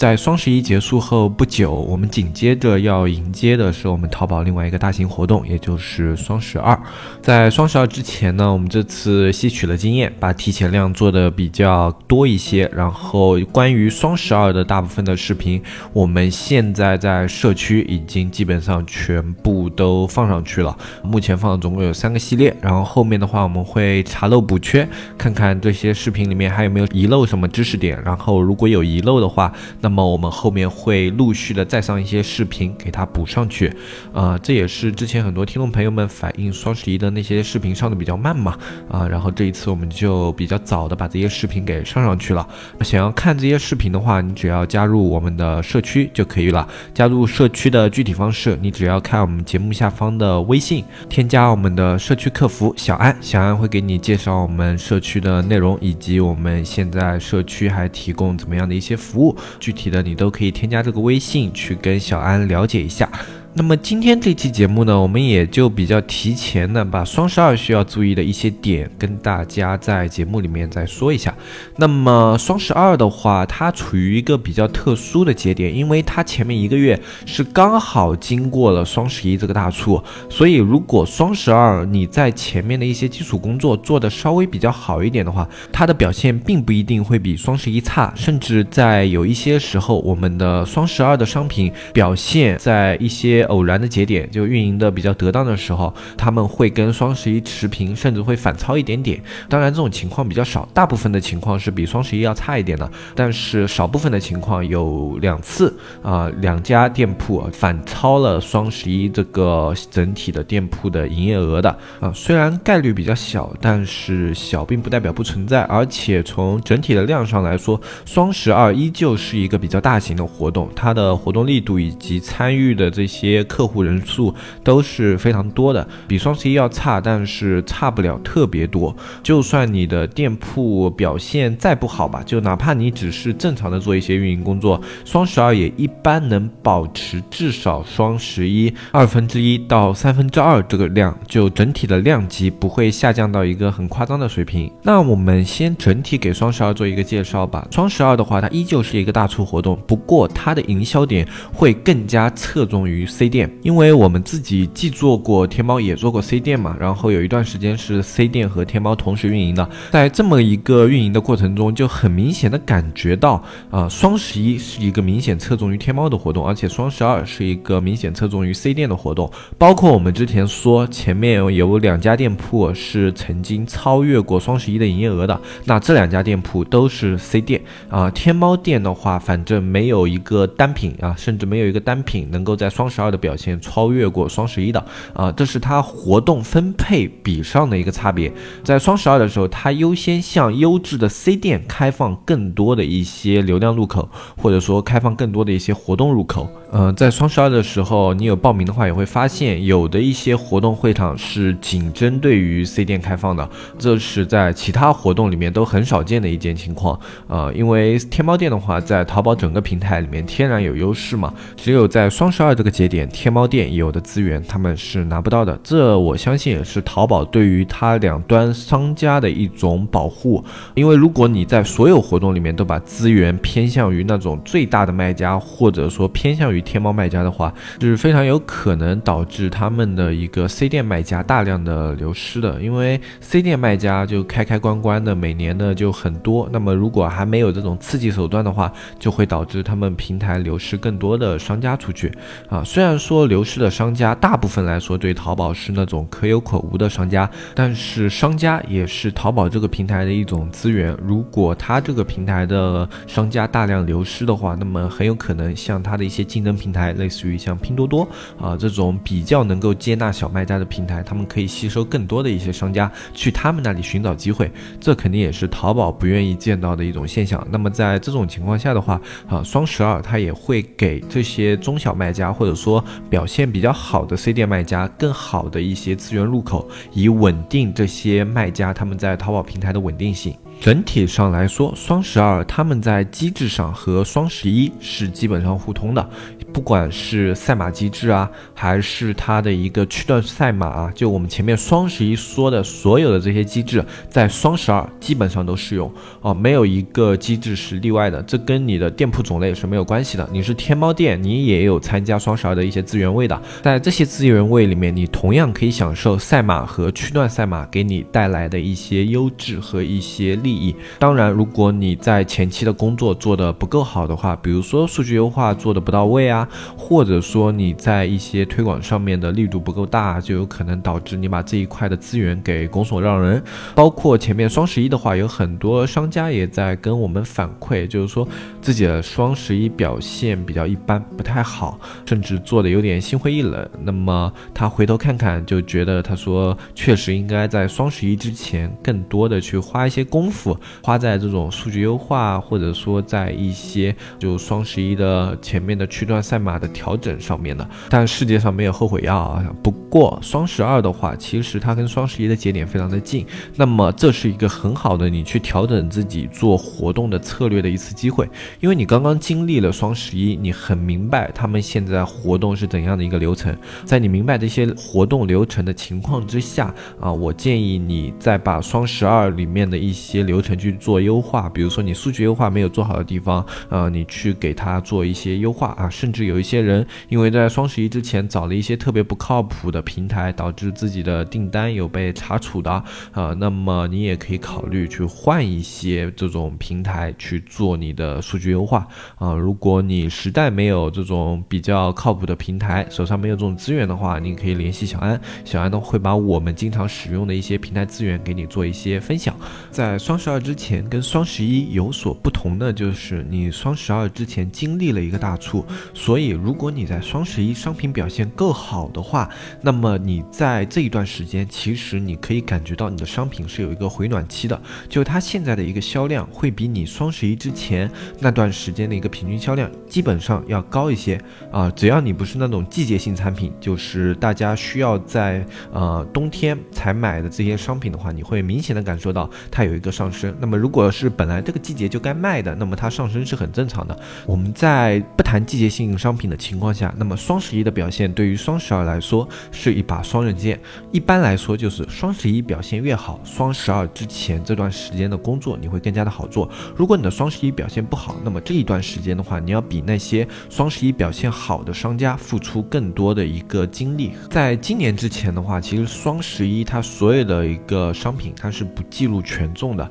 在双十一结束后不久，我们紧接着要迎接的是我们淘宝另外一个大型活动，也就是双十二。在双十二之前呢，我们这次吸取了经验，把提前量做的比较多一些。然后关于双十二的大部分的视频，我们现在在社区已经基本上全部都放上去了。目前放的总共有三个系列，然后后面的话我们会查漏补缺，看看这些视频里面还有没有遗漏什么知识点。然后如果有遗漏的话，那么我们后面会陆续的再上一些视频给它补上去，啊，这也是之前很多听众朋友们反映双十一的那些视频上的比较慢嘛，啊，然后这一次我们就比较早的把这些视频给上上去了。想要看这些视频的话，你只要加入我们的社区就可以了。加入社区的具体方式，你只要看我们节目下方的微信，添加我们的社区客服小安，小安会给你介绍我们社区的内容，以及我们现在社区还提供怎么样的一些服务。具体的你都可以添加这个微信去跟小安了解一下。那么今天这期节目呢，我们也就比较提前的把双十二需要注意的一些点跟大家在节目里面再说一下。那么双十二的话，它处于一个比较特殊的节点，因为它前面一个月是刚好经过了双十一这个大促，所以如果双十二你在前面的一些基础工作做的稍微比较好一点的话，它的表现并不一定会比双十一差，甚至在有一些时候，我们的双十二的商品表现在一些偶然的节点，就运营的比较得当的时候，他们会跟双十一持平，甚至会反超一点点。当然，这种情况比较少，大部分的情况是比双十一要差一点的。但是少部分的情况有两次啊，两家店铺反超了双十一这个整体的店铺的营业额的啊。虽然概率比较小，但是小并不代表不存在。而且从整体的量上来说，双十二依旧是一个比较大型的活动，它的活动力度以及参与的这些。客户人数都是非常多的，比双十一要差，但是差不了特别多。就算你的店铺表现再不好吧，就哪怕你只是正常的做一些运营工作，双十二也一般能保持至少双十一二分之一到三分之二这个量，就整体的量级不会下降到一个很夸张的水平。那我们先整体给双十二做一个介绍吧。双十二的话，它依旧是一个大促活动，不过它的营销点会更加侧重于 C。C 店，因为我们自己既做过天猫，也做过 C 店嘛，然后有一段时间是 C 店和天猫同时运营的，在这么一个运营的过程中，就很明显的感觉到，啊，双十一是一个明显侧重于天猫的活动，而且双十二是一个明显侧重于 C 店的活动。包括我们之前说前面有两家店铺是曾经超越过双十一的营业额的，那这两家店铺都是 C 店啊。天猫店的话，反正没有一个单品啊，甚至没有一个单品能够在双十二的。表现超越过双十一的啊，这是它活动分配比上的一个差别。在双十二的时候，它优先向优质的 C 店开放更多的一些流量入口，或者说开放更多的一些活动入口。嗯，在双十二的时候，你有报名的话，也会发现有的一些活动会场是仅针对于 C 店开放的，这是在其他活动里面都很少见的一件情况。呃，因为天猫店的话，在淘宝整个平台里面天然有优势嘛，只有在双十二这个节点。天猫店有的资源他们是拿不到的，这我相信也是淘宝对于它两端商家的一种保护。因为如果你在所有活动里面都把资源偏向于那种最大的卖家，或者说偏向于天猫卖家的话，是非常有可能导致他们的一个 C 店卖家大量的流失的。因为 C 店卖家就开开关关的，每年的就很多。那么如果还没有这种刺激手段的话，就会导致他们平台流失更多的商家出去啊。虽然说流失的商家，大部分来说对淘宝是那种可有可无的商家，但是商家也是淘宝这个平台的一种资源。如果他这个平台的商家大量流失的话，那么很有可能像他的一些竞争平台，类似于像拼多多啊这种比较能够接纳小卖家的平台，他们可以吸收更多的一些商家去他们那里寻找机会，这肯定也是淘宝不愿意见到的一种现象。那么在这种情况下的话，啊，双十二它也会给这些中小卖家或者说表现比较好的 C 店卖家更好的一些资源入口，以稳定这些卖家他们在淘宝平台的稳定性。整体上来说，双十二他们在机制上和双十一是基本上互通的，不管是赛马机制啊，还是它的一个区段赛马啊，就我们前面双十一说的所有的这些机制，在双十二基本上都适用哦，没有一个机制是例外的。这跟你的店铺种类是没有关系的。你是天猫店，你也有参加双十二的一些资源位的，在这些资源位里面，你同样可以享受赛马和区段赛马给你带来的一些优质和一些利。益当然，如果你在前期的工作做得不够好的话，比如说数据优化做的不到位啊，或者说你在一些推广上面的力度不够大，就有可能导致你把这一块的资源给拱手让人。包括前面双十一的话，有很多商家也在跟我们反馈，就是说自己的双十一表现比较一般，不太好，甚至做的有点心灰意冷。那么他回头看看，就觉得他说确实应该在双十一之前更多的去花一些功夫。付花在这种数据优化，或者说在一些就双十一的前面的区段赛马的调整上面的，但世界上没有后悔药啊。不过双十二的话，其实它跟双十一的节点非常的近，那么这是一个很好的你去调整自己做活动的策略的一次机会，因为你刚刚经历了双十一，你很明白他们现在活动是怎样的一个流程，在你明白这些活动流程的情况之下啊，我建议你再把双十二里面的一些流。程去做优化，比如说你数据优化没有做好的地方，呃，你去给他做一些优化啊。甚至有一些人因为在双十一之前找了一些特别不靠谱的平台，导致自己的订单有被查处的啊。那么你也可以考虑去换一些这种平台去做你的数据优化啊。如果你实在没有这种比较靠谱的平台，手上没有这种资源的话，你可以联系小安，小安呢会把我们经常使用的一些平台资源给你做一些分享，在双。双十二之前跟双十一有所不同的就是，你双十二之前经历了一个大促，所以如果你在双十一商品表现够好的话，那么你在这一段时间，其实你可以感觉到你的商品是有一个回暖期的，就它现在的一个销量会比你双十一之前那段时间的一个平均销量基本上要高一些啊。只要你不是那种季节性产品，就是大家需要在呃冬天才买的这些商品的话，你会明显的感受到它有一个上。上升，那么如果是本来这个季节就该卖的，那么它上升是很正常的。我们在不谈季节性商品的情况下，那么双十一的表现对于双十二来说是一把双刃剑。一般来说，就是双十一表现越好，双十二之前这段时间的工作你会更加的好做。如果你的双十一表现不好，那么这一段时间的话，你要比那些双十一表现好的商家付出更多的一个精力。在今年之前的话，其实双十一它所有的一个商品它是不记录权重的。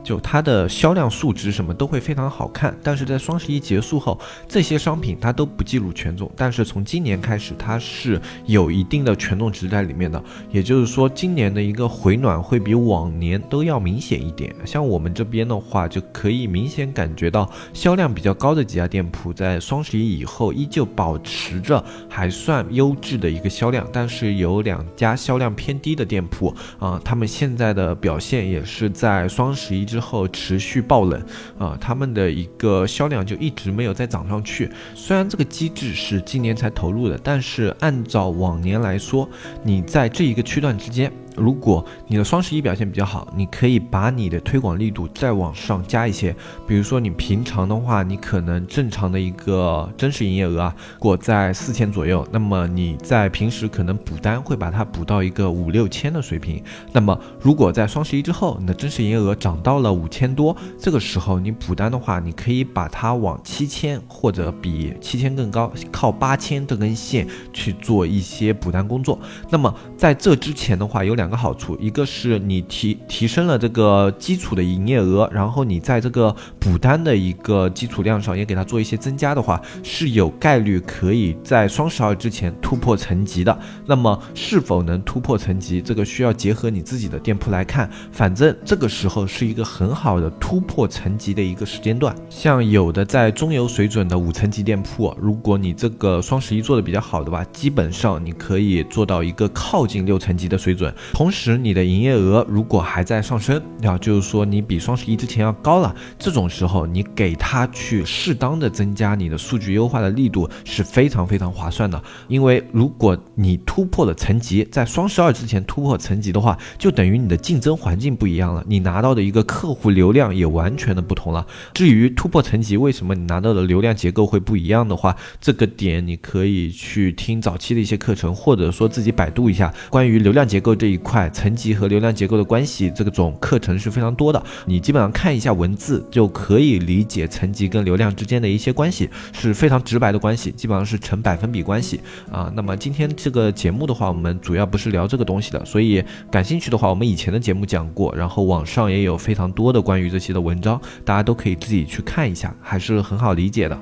就它的销量数值什么都会非常好看，但是在双十一结束后，这些商品它都不记录权重。但是从今年开始，它是有一定的权重值在里面的。也就是说，今年的一个回暖会比往年都要明显一点。像我们这边的话，就可以明显感觉到销量比较高的几家店铺，在双十一以后依旧保持着还算优质的一个销量。但是有两家销量偏低的店铺啊，他们现在的表现也是在双十一。之后持续爆冷，啊，他们的一个销量就一直没有再涨上去。虽然这个机制是今年才投入的，但是按照往年来说，你在这一个区段之间。如果你的双十一表现比较好，你可以把你的推广力度再往上加一些。比如说你平常的话，你可能正常的一个真实营业额啊，过在四千左右，那么你在平时可能补单会把它补到一个五六千的水平。那么如果在双十一之后，你的真实营业额涨到了五千多，这个时候你补单的话，你可以把它往七千或者比七千更高，靠八千这根线去做一些补单工作。那么在这之前的话，有两。两个好处，一个是你提提升了这个基础的营业额，然后你在这个补单的一个基础量上也给它做一些增加的话，是有概率可以在双十二之前突破层级的。那么是否能突破层级，这个需要结合你自己的店铺来看。反正这个时候是一个很好的突破层级的一个时间段。像有的在中游水准的五层级店铺，如果你这个双十一做的比较好的吧，基本上你可以做到一个靠近六层级的水准。同时，你的营业额如果还在上升，啊，就是说你比双十一之前要高了，这种时候你给他去适当的增加你的数据优化的力度是非常非常划算的。因为如果你突破了层级，在双十二之前突破层级的话，就等于你的竞争环境不一样了，你拿到的一个客户流量也完全的不同了。至于突破层级，为什么你拿到的流量结构会不一样的话，这个点你可以去听早期的一些课程，或者说自己百度一下关于流量结构这一块层级和流量结构的关系，这个种课程是非常多的。你基本上看一下文字就可以理解层级跟流量之间的一些关系，是非常直白的关系，基本上是成百分比关系啊。那么今天这个节目的话，我们主要不是聊这个东西的，所以感兴趣的话，我们以前的节目讲过，然后网上也有非常多的关于这些的文章，大家都可以自己去看一下，还是很好理解的。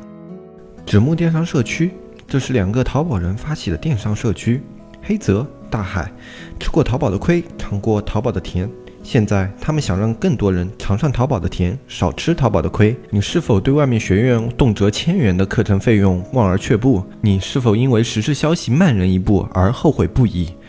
纸木电商社区，这是两个淘宝人发起的电商社区。黑泽、大海，吃过淘宝的亏，尝过淘宝的甜，现在他们想让更多人尝上淘宝的甜，少吃淘宝的亏。你是否对外面学院动辄千元的课程费用望而却步？你是否因为时事消息慢人一步而后悔不已？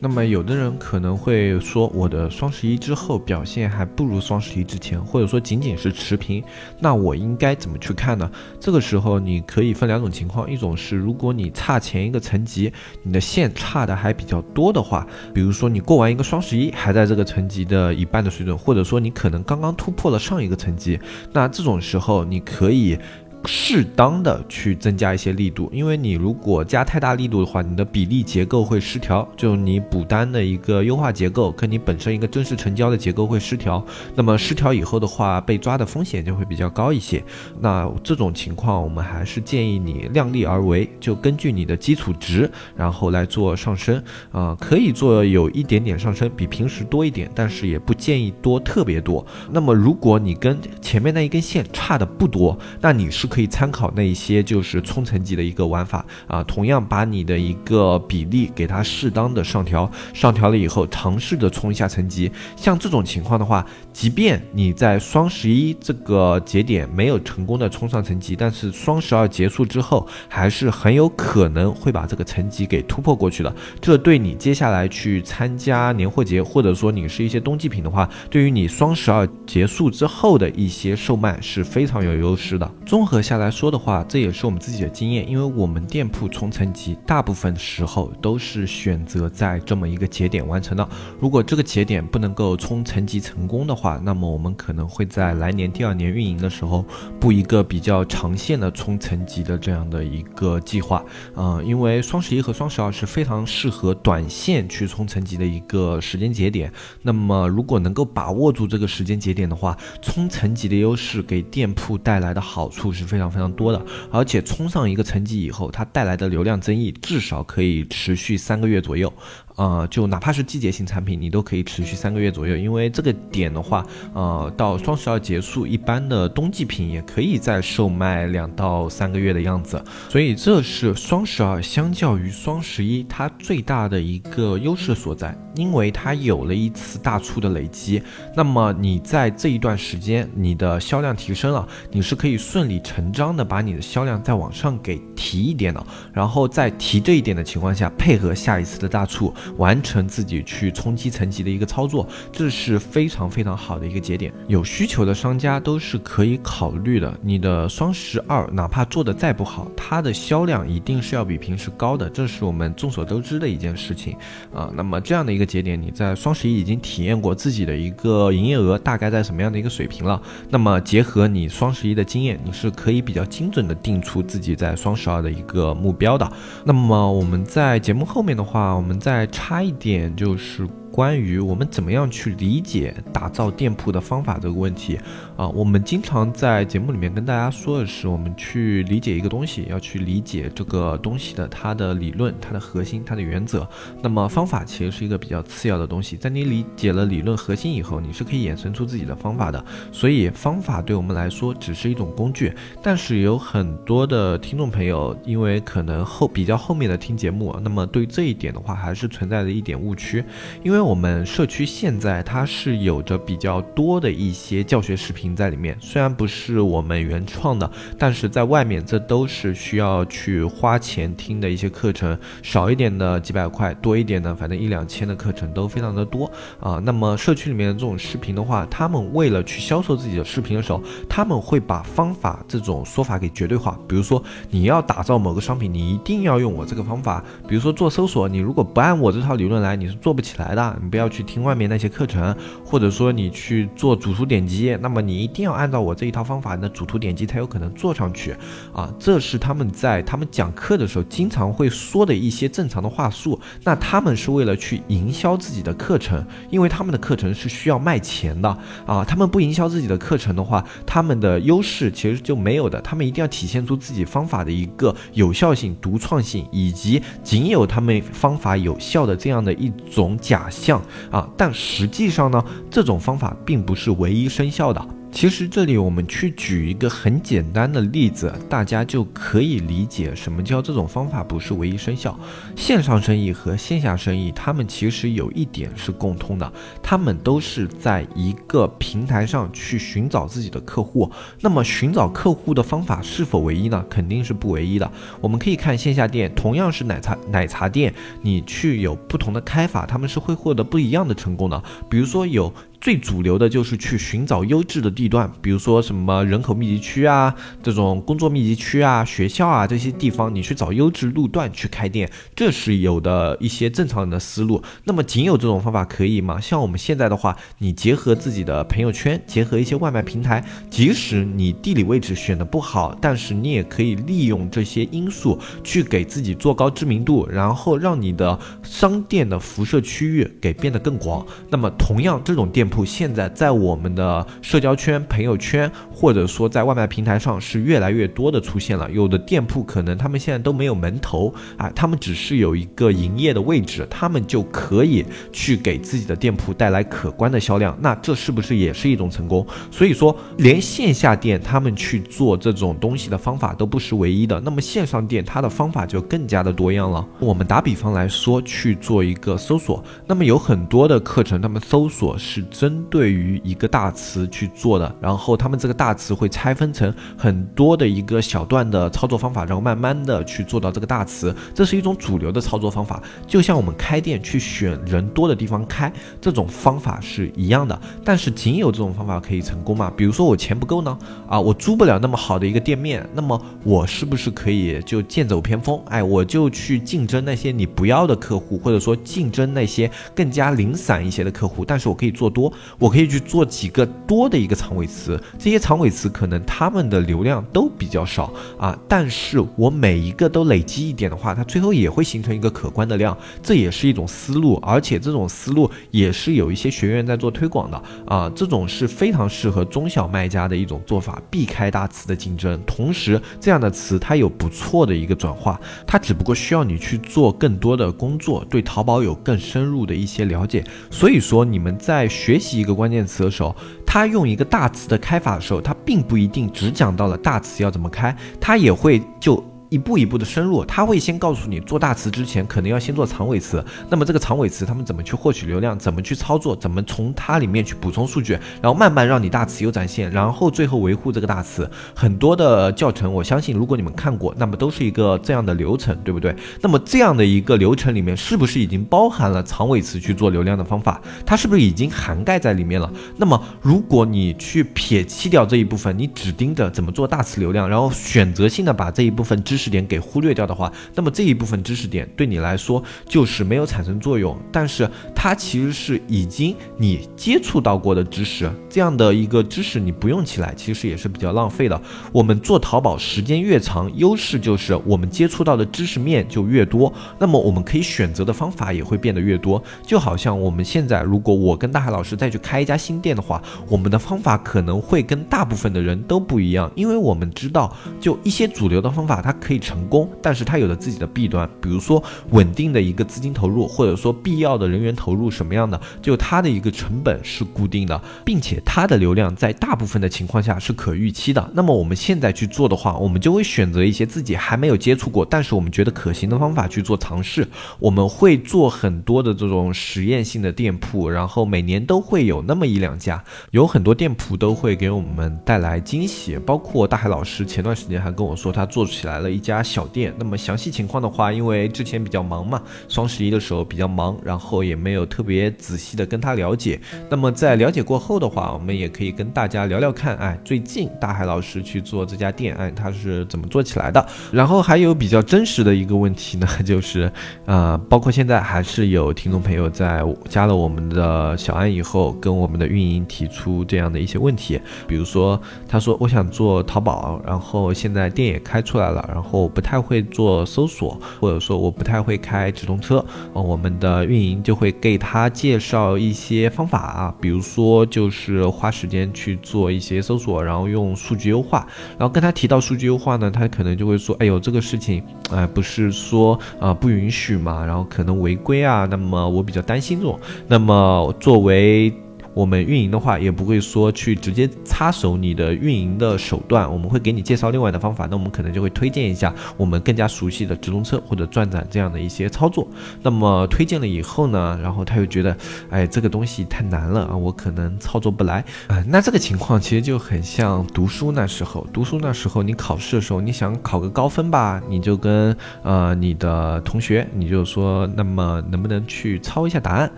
那么，有的人可能会说，我的双十一之后表现还不如双十一之前，或者说仅仅是持平，那我应该怎么去看呢？这个时候你可以分两种情况，一种是如果你差前一个层级，你的线差的还比较多的话，比如说你过完一个双十一还在这个层级的一半的水准，或者说你可能刚刚突破了上一个层级，那这种时候你可以。适当的去增加一些力度，因为你如果加太大力度的话，你的比例结构会失调，就你补单的一个优化结构跟你本身一个真实成交的结构会失调。那么失调以后的话，被抓的风险就会比较高一些。那这种情况，我们还是建议你量力而为，就根据你的基础值，然后来做上升啊，可以做有一点点上升，比平时多一点，但是也不建议多特别多。那么如果你跟前面那一根线差的不多，那你是。可以参考那一些就是冲层级的一个玩法啊，同样把你的一个比例给它适当的上调，上调了以后尝试着冲一下层级。像这种情况的话，即便你在双十一这个节点没有成功的冲上层级，但是双十二结束之后，还是很有可能会把这个层级给突破过去的。这对你接下来去参加年货节，或者说你是一些冬季品的话，对于你双十二结束之后的一些售卖是非常有优势的。综合。下来说的话，这也是我们自己的经验，因为我们店铺冲层级，大部分时候都是选择在这么一个节点完成的。如果这个节点不能够冲层级成功的话，那么我们可能会在来年第二年运营的时候布一个比较长线的冲层级的这样的一个计划。嗯，因为双十一和双十二是非常适合短线去冲层级的一个时间节点。那么如果能够把握住这个时间节点的话，冲层级的优势给店铺带来的好处是。非常非常多的，而且冲上一个层级以后，它带来的流量增益至少可以持续三个月左右。呃，就哪怕是季节性产品，你都可以持续三个月左右，因为这个点的话，呃，到双十二结束，一般的冬季品也可以再售卖两到三个月的样子，所以这是双十二相较于双十一它最大的一个优势所在，因为它有了一次大促的累积，那么你在这一段时间你的销量提升了，你是可以顺理成章的把你的销量再往上给提一点的，然后在提这一点的情况下，配合下一次的大促。完成自己去冲击层级的一个操作，这是非常非常好的一个节点。有需求的商家都是可以考虑的。你的双十二哪怕做的再不好，它的销量一定是要比平时高的，这是我们众所周知的一件事情啊。那么这样的一个节点，你在双十一已经体验过自己的一个营业额大概在什么样的一个水平了？那么结合你双十一的经验，你是可以比较精准的定出自己在双十二的一个目标的。那么我们在节目后面的话，我们在差一点，就是。关于我们怎么样去理解打造店铺的方法这个问题啊，我们经常在节目里面跟大家说的是，我们去理解一个东西，要去理解这个东西的它的理论、它的核心、它的原则。那么方法其实是一个比较次要的东西，在你理解了理论核心以后，你是可以衍生出自己的方法的。所以方法对我们来说只是一种工具，但是有很多的听众朋友，因为可能后比较后面的听节目，那么对这一点的话还是存在着一点误区，因为。我们社区现在它是有着比较多的一些教学视频在里面，虽然不是我们原创的，但是在外面这都是需要去花钱听的一些课程，少一点的几百块，多一点的反正一两千的课程都非常的多啊。那么社区里面的这种视频的话，他们为了去销售自己的视频的时候，他们会把方法这种说法给绝对化，比如说你要打造某个商品，你一定要用我这个方法，比如说做搜索，你如果不按我这套理论来，你是做不起来的。你不要去听外面那些课程，或者说你去做主图点击，那么你一定要按照我这一套方法，那主图点击才有可能做上去啊。这是他们在他们讲课的时候经常会说的一些正常的话术。那他们是为了去营销自己的课程，因为他们的课程是需要卖钱的啊。他们不营销自己的课程的话，他们的优势其实就没有的。他们一定要体现出自己方法的一个有效性、独创性，以及仅有他们方法有效的这样的一种假象。像啊，但实际上呢，这种方法并不是唯一生效的。其实这里我们去举一个很简单的例子，大家就可以理解什么叫这种方法不是唯一生效。线上生意和线下生意，他们其实有一点是共通的，他们都是在一个平台上去寻找自己的客户。那么寻找客户的方法是否唯一呢？肯定是不唯一的。我们可以看线下店，同样是奶茶奶茶店，你去有不同的开法，他们是会获得不一样的成功的。比如说有。最主流的就是去寻找优质的地段，比如说什么人口密集区啊，这种工作密集区啊，学校啊这些地方，你去找优质路段去开店，这是有的一些正常人的思路。那么仅有这种方法可以吗？像我们现在的话，你结合自己的朋友圈，结合一些外卖平台，即使你地理位置选的不好，但是你也可以利用这些因素去给自己做高知名度，然后让你的商店的辐射区域给变得更广。那么同样这种店。铺现在在我们的社交圈、朋友圈，或者说在外卖平台上是越来越多的出现了。有的店铺可能他们现在都没有门头啊，他们只是有一个营业的位置，他们就可以去给自己的店铺带来可观的销量。那这是不是也是一种成功？所以说，连线下店他们去做这种东西的方法都不是唯一的。那么线上店它的方法就更加的多样了。我们打比方来说，去做一个搜索，那么有很多的课程，他们搜索是。针对于一个大词去做的，然后他们这个大词会拆分成很多的一个小段的操作方法，然后慢慢的去做到这个大词，这是一种主流的操作方法。就像我们开店去选人多的地方开，这种方法是一样的。但是仅有这种方法可以成功吗？比如说我钱不够呢？啊，我租不了那么好的一个店面，那么我是不是可以就剑走偏锋？哎，我就去竞争那些你不要的客户，或者说竞争那些更加零散一些的客户，但是我可以做多。我可以去做几个多的一个长尾词，这些长尾词可能他们的流量都比较少啊，但是我每一个都累积一点的话，它最后也会形成一个可观的量，这也是一种思路，而且这种思路也是有一些学员在做推广的啊，这种是非常适合中小卖家的一种做法，避开大词的竞争，同时这样的词它有不错的一个转化，它只不过需要你去做更多的工作，对淘宝有更深入的一些了解，所以说你们在学。学习一个关键词的时候，他用一个大词的开法的时候，他并不一定只讲到了大词要怎么开，他也会就。一步一步的深入，他会先告诉你做大词之前可能要先做长尾词，那么这个长尾词他们怎么去获取流量，怎么去操作，怎么从它里面去补充数据，然后慢慢让你大词有展现，然后最后维护这个大词。很多的教程，我相信如果你们看过，那么都是一个这样的流程，对不对？那么这样的一个流程里面，是不是已经包含了长尾词去做流量的方法？它是不是已经涵盖在里面了？那么如果你去撇弃掉这一部分，你只盯着怎么做大词流量，然后选择性的把这一部分知知识点给忽略掉的话，那么这一部分知识点对你来说就是没有产生作用。但是它其实是已经你接触到过的知识，这样的一个知识你不用起来，其实也是比较浪费的。我们做淘宝时间越长，优势就是我们接触到的知识面就越多，那么我们可以选择的方法也会变得越多。就好像我们现在，如果我跟大海老师再去开一家新店的话，我们的方法可能会跟大部分的人都不一样，因为我们知道，就一些主流的方法它可以成功，但是它有了自己的弊端，比如说稳定的一个资金投入，或者说必要的人员投入什么样的，就它的一个成本是固定的，并且它的流量在大部分的情况下是可预期的。那么我们现在去做的话，我们就会选择一些自己还没有接触过，但是我们觉得可行的方法去做尝试。我们会做很多的这种实验性的店铺，然后每年都会有那么一两家，有很多店铺都会给我们带来惊喜。包括大海老师前段时间还跟我说，他做起来了一家小店。那么详细情况的话，因为之前比较忙嘛，双十一的时候比较忙，然后也没有特别仔细的跟他了解。那么在了解过后的话，我们也可以跟大家聊聊看，哎，最近大海老师去做这家店，哎，他是怎么做起来的？然后还有比较真实的一个问题呢，就是，呃，包括现在还是有听众朋友在加了我们的小安以后，跟我们的运营提出这样的一些问题，比如说，他说我想做淘宝，然后现在店也开出来了，然后不太会做搜索，或者说我不太会开直通车，我们的运营就会给他介绍一些方法啊，比如说就是花时间去做一些搜索，然后用数据优化。然后跟他提到数据优化呢，他可能就会说：“哎呦，这个事情，哎，不是说啊不允许嘛，然后可能违规啊，那么我比较担心这种。那么作为……我们运营的话，也不会说去直接插手你的运营的手段，我们会给你介绍另外的方法。那我们可能就会推荐一下我们更加熟悉的直通车或者转转这样的一些操作。那么推荐了以后呢，然后他又觉得，哎，这个东西太难了啊，我可能操作不来啊。那这个情况其实就很像读书那时候，读书那时候你考试的时候，你想考个高分吧，你就跟呃你的同学，你就说，那么能不能去抄一下答案？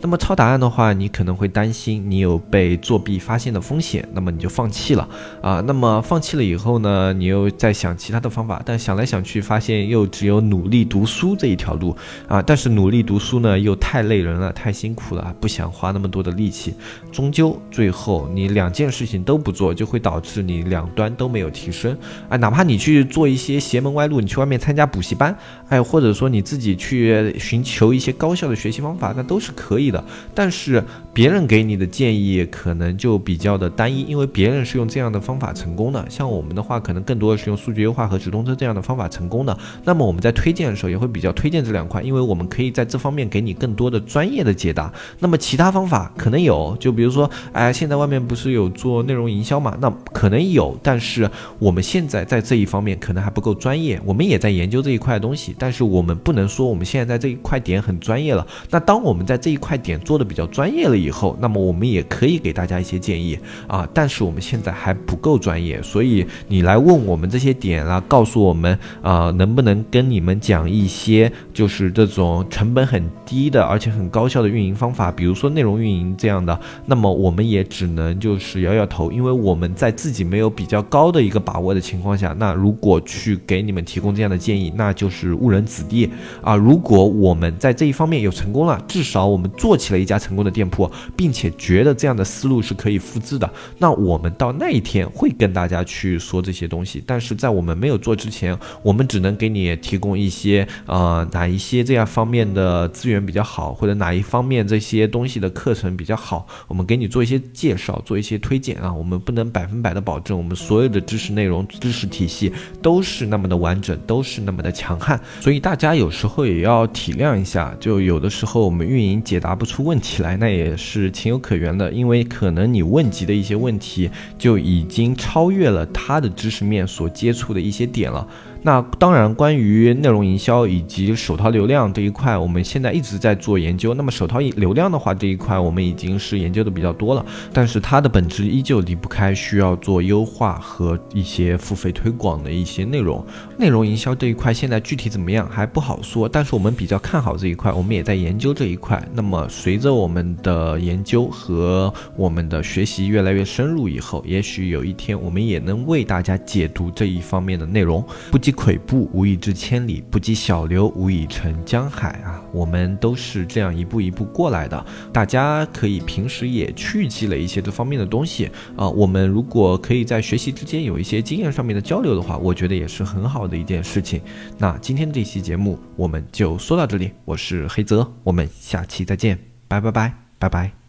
那么抄答案的话，你可能会担心。你有被作弊发现的风险，那么你就放弃了啊。那么放弃了以后呢，你又在想其他的方法，但想来想去发现又只有努力读书这一条路啊。但是努力读书呢又太累人了，太辛苦了，不想花那么多的力气。终究最后你两件事情都不做，就会导致你两端都没有提升啊。哪怕你去做一些邪门歪路，你去外面参加补习班，哎，或者说你自己去寻求一些高效的学习方法，那都是可以的。但是别人给你的。建议可能就比较的单一，因为别人是用这样的方法成功的，像我们的话，可能更多的是用数据优化和直通车这样的方法成功的。那么我们在推荐的时候也会比较推荐这两块，因为我们可以在这方面给你更多的专业的解答。那么其他方法可能有，就比如说，哎，现在外面不是有做内容营销嘛？那可能有，但是我们现在在这一方面可能还不够专业，我们也在研究这一块东西，但是我们不能说我们现在在这一块点很专业了。那当我们在这一块点做的比较专业了以后，那么我我们也可以给大家一些建议啊，但是我们现在还不够专业，所以你来问我们这些点啊，告诉我们啊，能不能跟你们讲一些就是这种成本很低的，而且很高效的运营方法，比如说内容运营这样的，那么我们也只能就是摇摇头，因为我们在自己没有比较高的一个把握的情况下，那如果去给你们提供这样的建议，那就是误人子弟啊。如果我们在这一方面有成功了，至少我们做起了一家成功的店铺，并且觉得这样。的思路是可以复制的，那我们到那一天会跟大家去说这些东西，但是在我们没有做之前，我们只能给你提供一些呃哪一些这样方面的资源比较好，或者哪一方面这些东西的课程比较好，我们给你做一些介绍，做一些推荐啊，我们不能百分百的保证我们所有的知识内容、知识体系都是那么的完整，都是那么的强悍，所以大家有时候也要体谅一下，就有的时候我们运营解答不出问题来，那也是情有可原的，因因为可能你问及的一些问题就已经超越了他的知识面所接触的一些点了。那当然，关于内容营销以及手淘流量这一块，我们现在一直在做研究。那么手淘流量的话，这一块我们已经是研究的比较多了，但是它的本质依旧离不开需要做优化和一些付费推广的一些内容。内容营销这一块现在具体怎么样还不好说，但是我们比较看好这一块，我们也在研究这一块。那么随着我们的研究和我们的学习越来越深入以后，也许有一天我们也能为大家解读这一方面的内容。不积跬步，无以至千里；不积小流，无以成江海啊！我们都是这样一步一步过来的。大家可以平时也去积累一些这方面的东西啊。我们如果可以在学习之间有一些经验上面的交流的话，我觉得也是很好的一件事情。那今天这期节目我们就说到这里，我是黑泽，我们下期再见，拜拜拜拜拜。